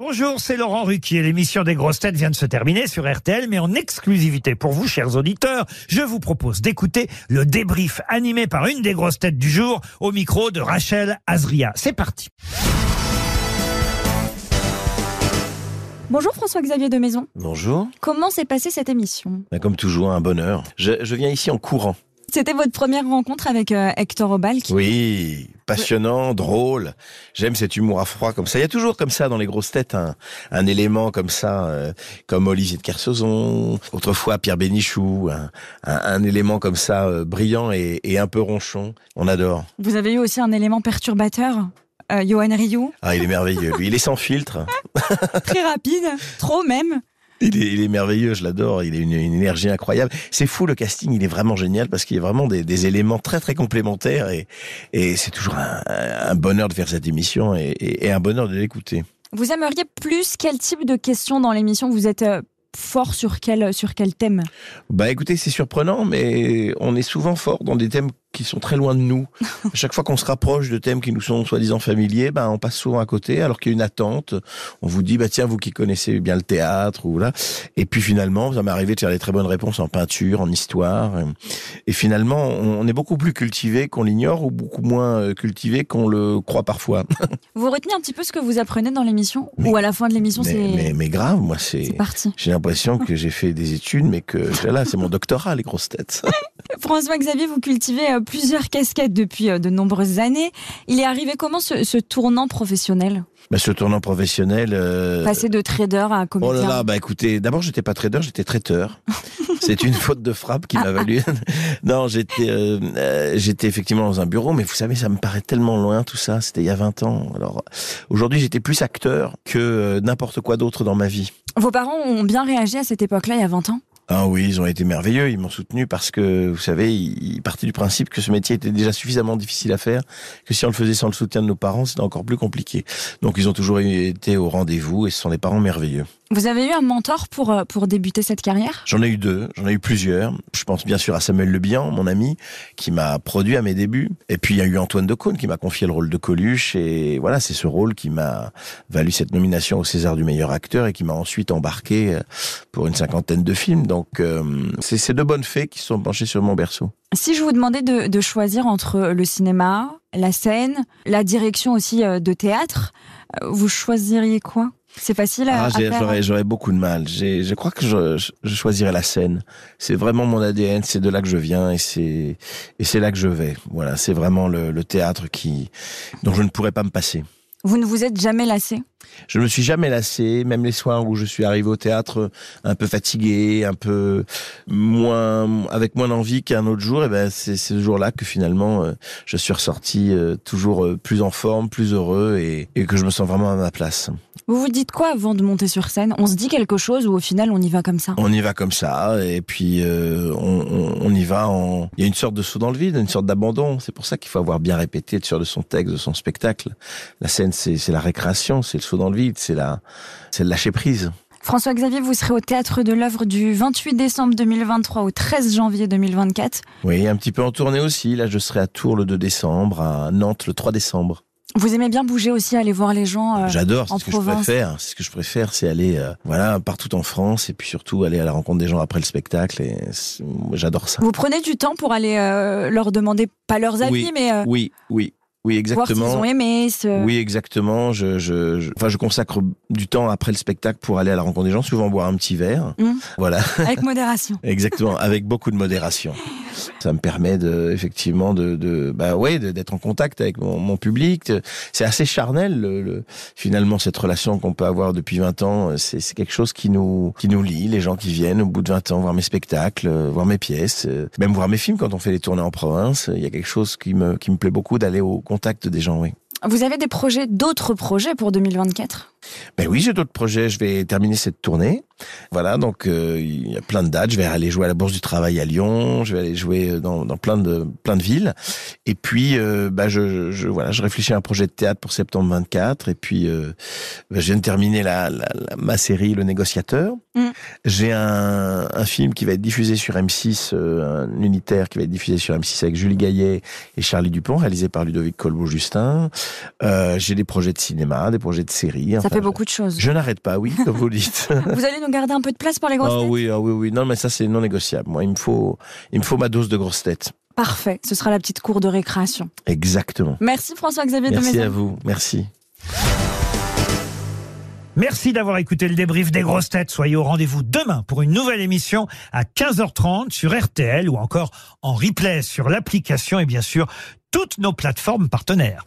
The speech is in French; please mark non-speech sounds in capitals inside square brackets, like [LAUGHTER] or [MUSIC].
Bonjour, c'est Laurent Ruquier. L'émission des grosses têtes vient de se terminer sur RTL, mais en exclusivité pour vous, chers auditeurs, je vous propose d'écouter le débrief animé par une des grosses têtes du jour au micro de Rachel Azria. C'est parti. Bonjour François-Xavier de Maison. Bonjour. Comment s'est passée cette émission? Ben, Comme toujours, un bonheur. Je, je viens ici en courant. C'était votre première rencontre avec euh, Hector Obal qui... Oui, passionnant, drôle. J'aime cet humour à froid comme ça. Il y a toujours comme ça dans les grosses têtes un, un élément comme ça, euh, comme Olivier de Kersauzon, autrefois Pierre Bénichou, un, un, un élément comme ça euh, brillant et, et un peu ronchon. On adore. Vous avez eu aussi un élément perturbateur, euh, Johan Rioux, Ah, il est merveilleux. Lui, il est sans filtre. [LAUGHS] très rapide, trop même. Il est, il est merveilleux, je l'adore. Il a une, une énergie incroyable. C'est fou le casting, il est vraiment génial parce qu'il y a vraiment des, des éléments très très complémentaires et, et c'est toujours un, un bonheur de faire cette émission et, et- et un bonheur de l'écouter. Vous aimeriez plus quel type de questions dans l'émission Vous êtes euh, fort sur quel, sur quel thème? Bah écoutez, c'est surprenant, mais on est souvent fort dans des thèmes qui sont très loin de nous. [LAUGHS] À chaque fois qu'on se rapproche de thèmes qui nous sont soi-disant familiers, bah on passe souvent à côté, alors qu'il y a une attente. On vous dit, bah tiens, vous qui connaissez bien le théâtre ou là, et puis finalement, ça m'est arrivé de faire des très bonnes réponses en peinture, en histoire, et finalement, on est beaucoup plus cultivé qu'on l'ignore ou beaucoup moins euh, cultivé qu'on le croit parfois. [LAUGHS] Vous retenez un petit peu ce que vous apprenez dans l'émission Ou à la fin de l'émission, c'est mais, mais grave, moi c'est c'est. parti J'ai l'impression que j'ai fait des études, mais que [LAUGHS] là, c'est mon doctorat, les grosses têtes. François-Xavier, vous cultivez euh, plusieurs casquettes depuis euh, de nombreuses années. Il est arrivé comment ce, ce tournant professionnel? Bah, ce tournant professionnel. euh, Passer de trader à Oh comédien là là, bah écoutez, d'abord j'étais pas trader, j'étais traiteur. [LAUGHS] C'est une faute de frappe qui m'a valu. [LAUGHS] non, j'étais euh, euh, j'étais effectivement dans un bureau, mais vous savez, ça me paraît tellement loin tout ça. C'était il y a 20 ans. Alors aujourd'hui, j'étais plus acteur que n'importe quoi d'autre dans ma vie. Vos parents ont bien réagi à cette époque-là, il y a 20 ans? Ah oui, ils ont été merveilleux, ils m'ont soutenu parce que, vous savez, ils partaient du principe que ce métier était déjà suffisamment difficile à faire, que si on le faisait sans le soutien de nos parents, c'était encore plus compliqué. Donc ils ont toujours été au rendez-vous et ce sont des parents merveilleux. Vous avez eu un mentor pour, euh, pour débuter cette carrière? J'en ai eu deux, j'en ai eu plusieurs. Je pense bien sûr à Samuel Le Bihan, mon ami, qui m'a produit à mes débuts. Et puis il y a eu Antoine Decaune qui m'a confié le rôle de Coluche. Et voilà, c'est ce rôle qui m'a valu cette nomination au César du meilleur acteur et qui m'a ensuite embarqué euh, pour une cinquantaine de films. Donc euh, c'est ces deux bonnes fées qui sont penchées sur mon berceau. Si je vous demandais de, de choisir entre le cinéma, la scène, la direction aussi de théâtre, vous choisiriez quoi? C'est facile à, Ah, à faire j'aurais, j'aurais beaucoup de mal. J'ai, je crois que je, je- je choisirais la scène. C'est vraiment mon ADN, c'est de là que je viens et c'est, et c'est là que je vais. Voilà, c'est vraiment le, le théâtre qui, dont je ne pourrais pas me passer. Vous ne vous êtes jamais lassé? Je ne me suis jamais lassé, même les soirs où je suis arrivé au théâtre un peu fatigué, un peu moins, avec moins d'envie qu'un autre jour. Et ben, c'est ce jour-là que finalement, euh, je suis ressorti euh, toujours euh, plus en forme, plus heureux et, et que je me sens vraiment à ma place. Vous vous dites quoi avant de monter sur scène? On se dit quelque chose ou au final on y va comme ça? On y va comme ça, et puis euh, on, on- on y va en... Il y a une sorte de saut dans le vide, une sorte d'abandon. C'est pour ça qu'il faut avoir bien répété, être sûr de son texte, de son spectacle. La scène, c'est c'est la récréation, c'est le saut dans le vide, c'est le lâcher prise. François-Xavier, vous serez au Théâtre de l'œuvre du 28 décembre 2023 au 13 janvier 2024. Oui, un petit peu en tournée aussi. Là, je serai à Tours le 2 décembre, à Nantes le 3 décembre. Vous aimez bien bouger aussi, aller voir les gens euh, J'adore, c'est ce que je préfère. C'est ce que je préfère, c'est aller, euh, voilà, partout en France, et puis surtout aller à la rencontre des gens après le spectacle. Et j'adore ça. Vous prenez du temps pour aller euh, leur demander, pas leurs avis, Oui, mais euh, Oui, oui, voir exactement. ont aimé. ce- Oui, exactement. Je, je, je, enfin, je consacre du temps après le spectacle pour aller à la rencontre des gens, souvent boire un petit verre. Mm. Voilà, Avec modération. [LAUGHS] exactement, avec beaucoup de modération. Ça me permet de, effectivement, de, de bah ouais, d'être en contact avec mon, mon public. C'est assez charnel, le, le- finalement, cette relation qu'on peut avoir depuis 20 ans. C'est c'est quelque chose qui nous, qui nous lie. Les gens qui viennent au bout de 20 ans voir mes spectacles, euh, voir mes pièces, euh, même voir mes films quand on fait les tournées en province. Il y a quelque chose qui me, qui me plaît beaucoup d'aller au contact des gens, oui. Vous avez des projets, d'autres projets pour 2024 Ben oui, j'ai d'autres projets. Je vais terminer cette tournée. Voilà, donc euh, il y a plein de dates. Je vais aller jouer à la Bourse du Travail à Lyon. Je vais aller jouer dans, dans plein de plein de villes. Et puis, euh, bah, je, je voilà, je réfléchis à un projet de théâtre pour septembre 24. Et puis, euh, bah, je viens de terminer la, la- la- ma série Le Négociateur. Mm. J'ai un, un film qui va être diffusé sur M6, euh, un unitaire qui va être diffusé sur M6 avec Julie Gaillet et Charlie Dupont, réalisé par Ludovic Colbeau-Justin. Euh, j'ai des projets de cinéma, des projets de séries. Ça Enfin, fait beaucoup de choses. Je n'arrête pas, oui, comme vous le dites. [LAUGHS] Vous allez nous garder un peu de place pour les grosses Ah têtes oui, ah oui, oui. Non, mais ça, c'est non négociable. Moi, il me faut, il me faut ma dose de grosses têtes. Parfait. Ce sera la petite cour de récréation. Exactement. Merci François-Xavier de Merci à vous. Merci. Merci d'avoir écouté le débrief des grosses têtes. Soyez au rendez-vous demain pour une nouvelle émission à 15h30 sur RTL ou encore en replay sur l'application et bien sûr toutes nos plateformes partenaires.